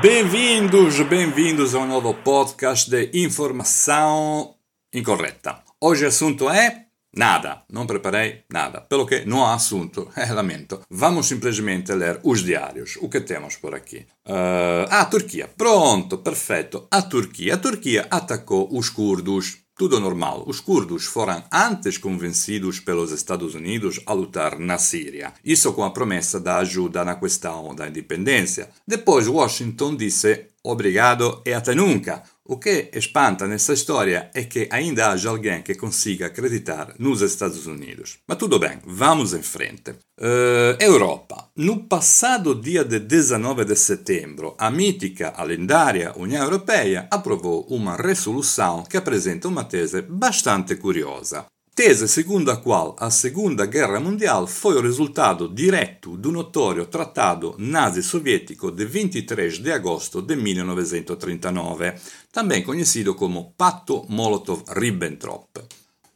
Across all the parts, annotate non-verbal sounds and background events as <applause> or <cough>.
Bem-vindos, bem-vindos a um novo podcast de informação incorreta. Hoje o assunto é Nada, não preparei nada, pelo que não há assunto, <laughs> é, lamento. Vamos simplesmente ler os diários. O que temos por aqui? Uh, ah, Turquia. Pronto, perfeito. A Turquia. A Turquia atacou os curdos. Tudo normal. Os curdos foram antes convencidos pelos Estados Unidos a lutar na Síria. Isso com a promessa da ajuda na questão da independência. Depois Washington disse obrigado e até nunca. O que espanta nessa história é que ainda haja alguém que consiga acreditar nos Estados Unidos. Mas tudo bem, vamos em frente. Uh, Europa. No passado dia de 19 de setembro, a mítica, a lendária União Europeia approvou uma resolução que apresenta uma tese bastante curiosa tese segundo a qual a Segunda Guerra Mundial foi o resultado direto do notório Tratado Nazi-Sovietico de 23 de agosto de 1939, também conhecido como Patto Molotov-Ribbentrop.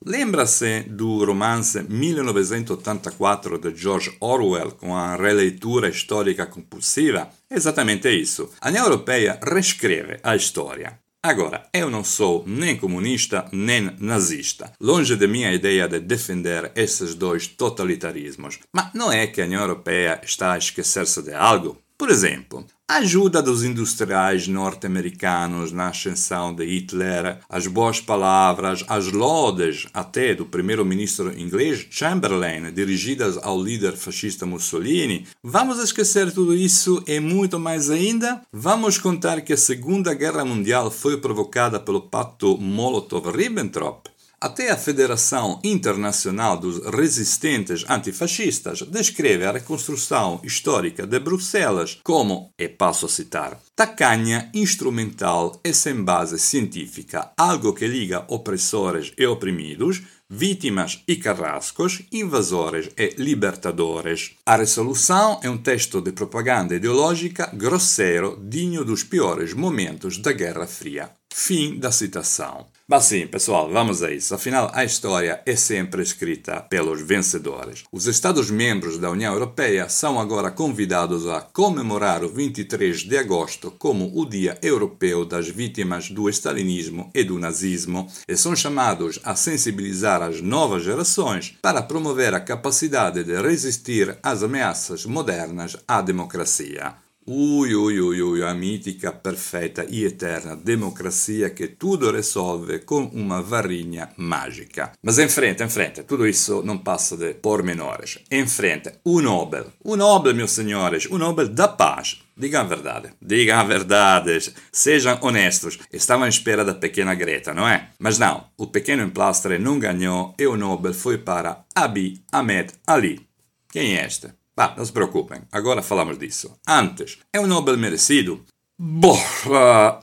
Lembra-se do romance 1984 de George Orwell com a releitura histórica compulsiva? Esattamente isso. A União Europeia reescreve a. Agora, eu não sou nem comunista nem nazista. Longe da minha ideia de defender esses dois totalitarismos. Mas não é que a União Europeia está a esquecer-se de algo? Por exemplo, a ajuda dos industriais norte-americanos na ascensão de Hitler, as boas palavras, as lodes até do primeiro-ministro inglês Chamberlain dirigidas ao líder fascista Mussolini. Vamos esquecer tudo isso e muito mais ainda? Vamos contar que a Segunda Guerra Mundial foi provocada pelo pacto Molotov-Ribbentrop? Até a Federação Internacional dos Resistentes Antifascistas descreve a reconstrução histórica de Bruxelas como, e passo a citar, tacanha, instrumental e sem base científica, algo que liga opressores e oprimidos, vítimas e carrascos, invasores e libertadores. A resolução é um texto de propaganda ideológica grosseiro, digno dos piores momentos da Guerra Fria. Fim da citação. Mas sim, pessoal, vamos a isso. Afinal, a história é sempre escrita pelos vencedores. Os Estados-membros da União Europeia são agora convidados a comemorar o 23 de agosto como o Dia Europeu das Vítimas do Stalinismo e do Nazismo e são chamados a sensibilizar as novas gerações para promover a capacidade de resistir às ameaças modernas à democracia. Ui, ui, ui, ui, a mítica, perfetta e eterna democracia que tudo resolve com uma varinha mágica. Mas em frente, tudo isso não passa de pormenores. Em frente, o Nobel. O Nobel, meus senhores, o Nobel da paz. Digam a verdade, digam a verdade, sejam honestos. Estavam à espera da pequena Greta, não é? Mas não, o pequeno emplastre não ganhou e o Nobel foi para Abiy Ahmed Ali. Quem é este? Bah, não se preocupem, agora falamos disso. Antes, é um Nobel merecido? Bom,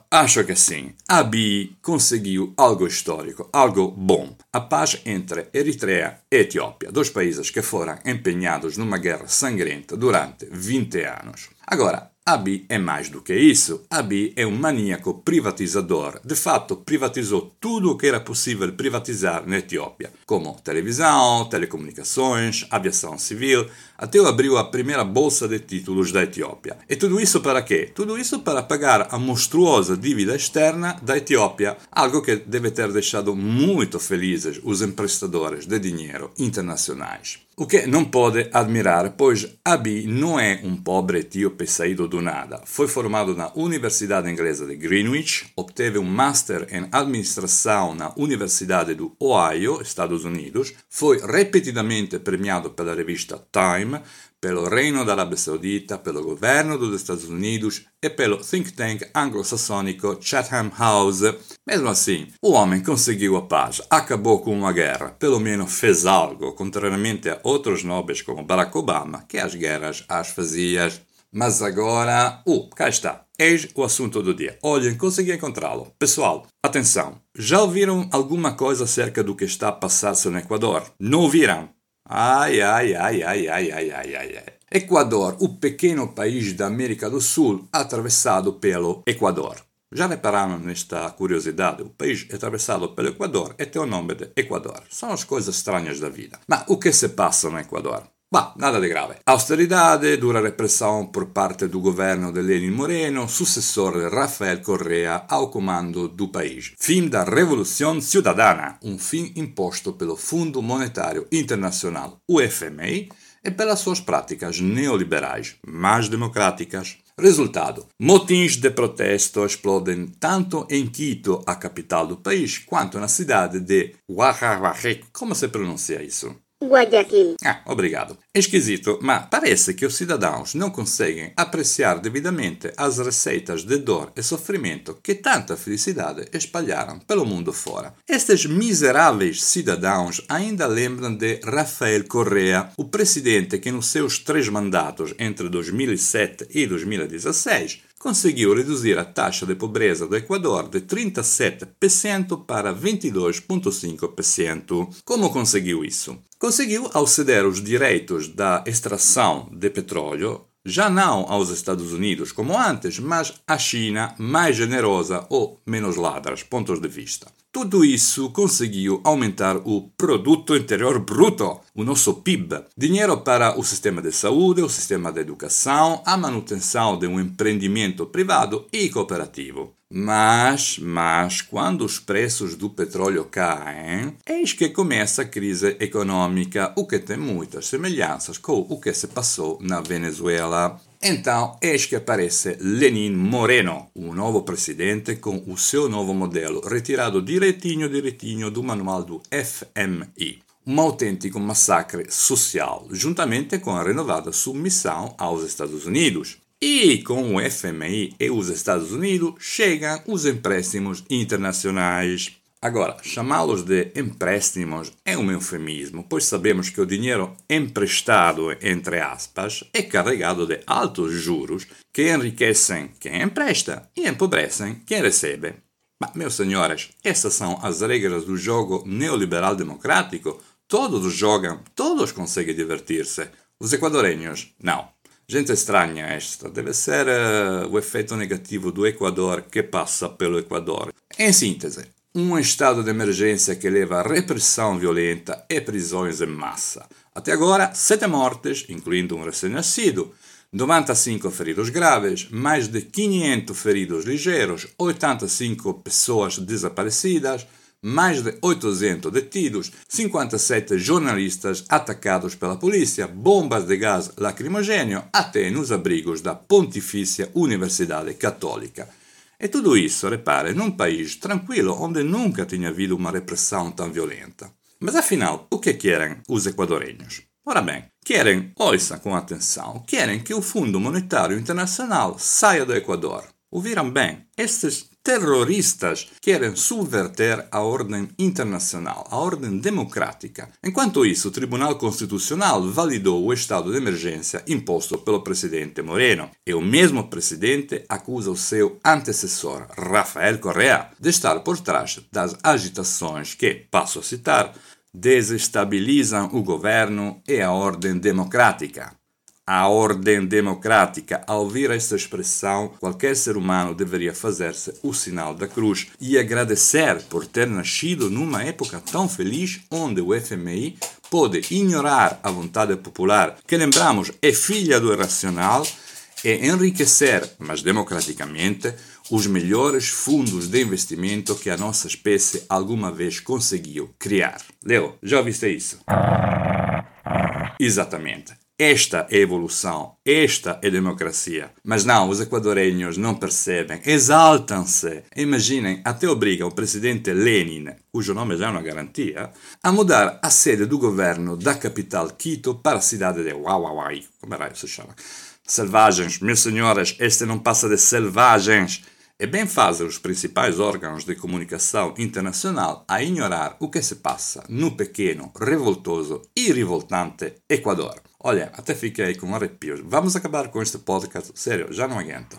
acho que sim. Abiy conseguiu algo histórico, algo bom. A paz entre Eritreia e Etiópia, dois países que foram empenhados numa guerra sangrenta durante 20 anos. Agora, Abiy é mais do que isso. Abiy é um maníaco privatizador. De fato, privatizou tudo o que era possível privatizar na Etiópia, como televisão, telecomunicações, aviação civil, até abriu a primeira bolsa de títulos da Etiópia. E tudo isso para quê? Tudo isso para pagar a monstruosa dívida externa da Etiópia, algo que deve ter deixado muito felizes os emprestadores de dinheiro internacionais. O que não pode admirar, pois Abiy não é um pobre etíope saído do nada. Foi formado na Universidade Inglesa de Greenwich, obteve um Master em Administração na Universidade do Ohio, Estados Unidos, foi repetidamente premiado pela revista Time, pelo Reino da Arábia Saudita, pelo governo dos Estados Unidos e pelo think tank anglo-sassônico Chatham House. Mesmo assim, o homem conseguiu a paz, acabou com uma guerra, pelo menos fez algo, contrariamente a outros nobres como Barack Obama, que as guerras as fazia. Mas agora, uh, cá está. Eis o assunto do dia. Olhem, consegui encontrá-lo. Pessoal, atenção. Já ouviram alguma coisa acerca do que está a passar-se no Equador? Não ouviram? Ai, ai, ai, ai, ai, ai, ai, ai, ai. Equador, o pequeno país da América do Sul atravessado pelo Equador. Já repararam nesta curiosidade? O país é atravessado pelo Equador e tem o nome de Equador. São as coisas estranhas da vida. Mas o que se passa no Equador? Bah, nada de grave. Austeridade, dura repressão por parte do governo de Lenin Moreno, sucessor de Rafael Correa ao comando do país. Fim da Revolução Cidadana, um fim imposto pelo Fundo Monetário Internacional, FMI, e pelas suas práticas neoliberais, mais democráticas. Resultado: motins de protesto explodem tanto em Quito, a capital do país, quanto na cidade de Oaxaca. Como se pronuncia isso? Guayaquil. Ah, obrigado. É esquisito, mas parece que os cidadãos não conseguem apreciar devidamente as receitas de dor e sofrimento que tanta felicidade espalharam pelo mundo fora. Estes miseráveis cidadãos ainda lembram de Rafael Correa, o presidente que nos seus três mandatos entre 2007 e 2016 conseguiu reduzir a taxa de pobreza do Equador de 37% para 22,5%. Como conseguiu isso? Conseguiu ao ceder os direitos da extração de petróleo já não aos Estados Unidos como antes, mas à China mais generosa ou menos ladras, pontos de vista. Tudo isso conseguiu aumentar o produto interior bruto, o nosso PIB, dinheiro para o sistema de saúde, o sistema de educação, a manutenção de um empreendimento privado e cooperativo. Mas, mas, quando os preços do petróleo caem, eis que começa a crise econômica, o que tem muitas semelhanças com o que se passou na Venezuela. Então, eis que aparece Lenin Moreno, o novo presidente com o seu novo modelo, retirado direitinho, direitinho do manual do FMI. Um autêntico massacre social, juntamente com a renovada submissão aos Estados Unidos. E com o FMI e os Estados Unidos chegam os empréstimos internacionais. Agora, chamá-los de empréstimos é um eufemismo, pois sabemos que o dinheiro emprestado, entre aspas, é carregado de altos juros que enriquecem quem empresta e empobrecem quem recebe. Mas, meus senhores, essas são as regras do jogo neoliberal democrático. Todos jogam, todos conseguem divertir-se. Os equadorenhos, não. Gente estranha esta. Deve ser uh, o efeito negativo do Equador que passa pelo Equador. Em síntese, um estado de emergência que leva a repressão violenta e prisões em massa. Até agora, sete mortes, incluindo um recém-nascido, 95 feridos graves, mais de 500 feridos ligeiros, 85 pessoas desaparecidas, mais de 800 detidos, 57 jornalistas atacados pela polícia, bombas de gás lacrimogêneo até nos abrigos da Pontifícia Universidade Católica. E tudo isso, repare, num país tranquilo onde nunca tinha havido uma repressão tão violenta. Mas afinal, o que querem os equadorenhos? Ora bem, querem, ouçam com atenção, querem que o Fundo Monetário Internacional saia do Equador. Ouviram bem? Estes terroristas querem subverter a ordem internacional, a ordem democrática. Enquanto isso, o Tribunal Constitucional validou o estado de emergência imposto pelo presidente Moreno. E o mesmo presidente acusa o seu antecessor, Rafael Correa, de estar por trás das agitações que, passo a citar, desestabilizam o governo e a ordem democrática a ordem democrática. Ao ouvir esta expressão, qualquer ser humano deveria fazer-se o sinal da cruz e agradecer por ter nascido numa época tão feliz onde o FMI pode ignorar a vontade popular, que lembramos é filha do irracional, e enriquecer, mas democraticamente, os melhores fundos de investimento que a nossa espécie alguma vez conseguiu criar. Leo, já ouviste isso? Exatamente. Esta é evolução, esta é democracia. Mas não, os equadorenhos não percebem, exaltam-se. Imaginem, até obrigam o presidente Lenin, cujo nome já é uma garantia, a mudar a sede do governo da capital Quito para a cidade de Huawei. Como era se chama? Selvagens, meus senhores, este não passa de selvagens. E bem fazem os principais órgãos de comunicação internacional a ignorar o que se passa no pequeno, revoltoso e revoltante Equador. Olha, até fiquei com arrepios. Vamos acabar com este podcast. Sério, já não aguento.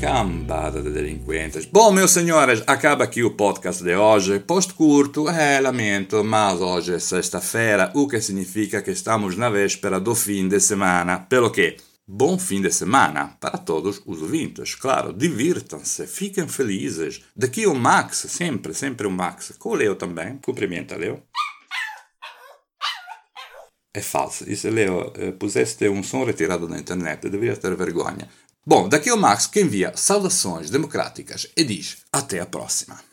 Cambada de delinquentes. Bom, meus senhores, acaba aqui o podcast de hoje. Posto curto, é, lamento, mas hoje é sexta-feira, o que significa que estamos na véspera do fim de semana. Pelo que Bom fim de semana para todos os ouvintes. Claro, divirtam-se, fiquem felizes. Daqui o Max, sempre, sempre o Max. Com o Leo também. Cumprimenta, Leo. É falso. Se Leo eh, puseste um som retirado da internet, deveria ter vergonha. Bom, daqui o Max que envia saudações democráticas e diz até a próxima.